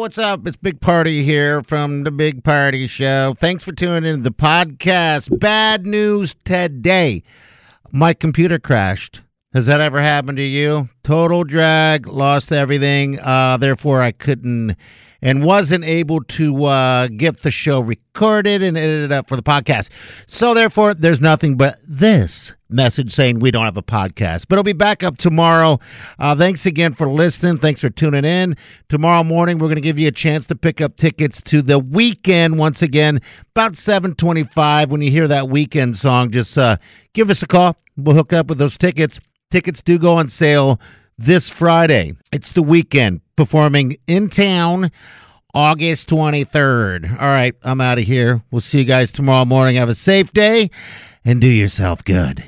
What's up? It's Big Party here from the Big Party Show. Thanks for tuning in to the podcast. Bad news today. My computer crashed. Has that ever happened to you? Total drag, lost everything. Uh, therefore, I couldn't and wasn't able to uh, get the show recorded and edited up for the podcast. So, therefore, there's nothing but this message saying we don't have a podcast, but it'll be back up tomorrow. Uh, thanks again for listening. Thanks for tuning in. Tomorrow morning, we're going to give you a chance to pick up tickets to the Weeknd once again, about 725. When you hear that Weeknd song, just uh, give us a call. We'll hook up with those tickets. Tickets do go on sale this Friday. It's the Weeknd performing in town August 23rd. All right, I'm out of here. We'll see you guys tomorrow morning. Have a safe day and do yourself good.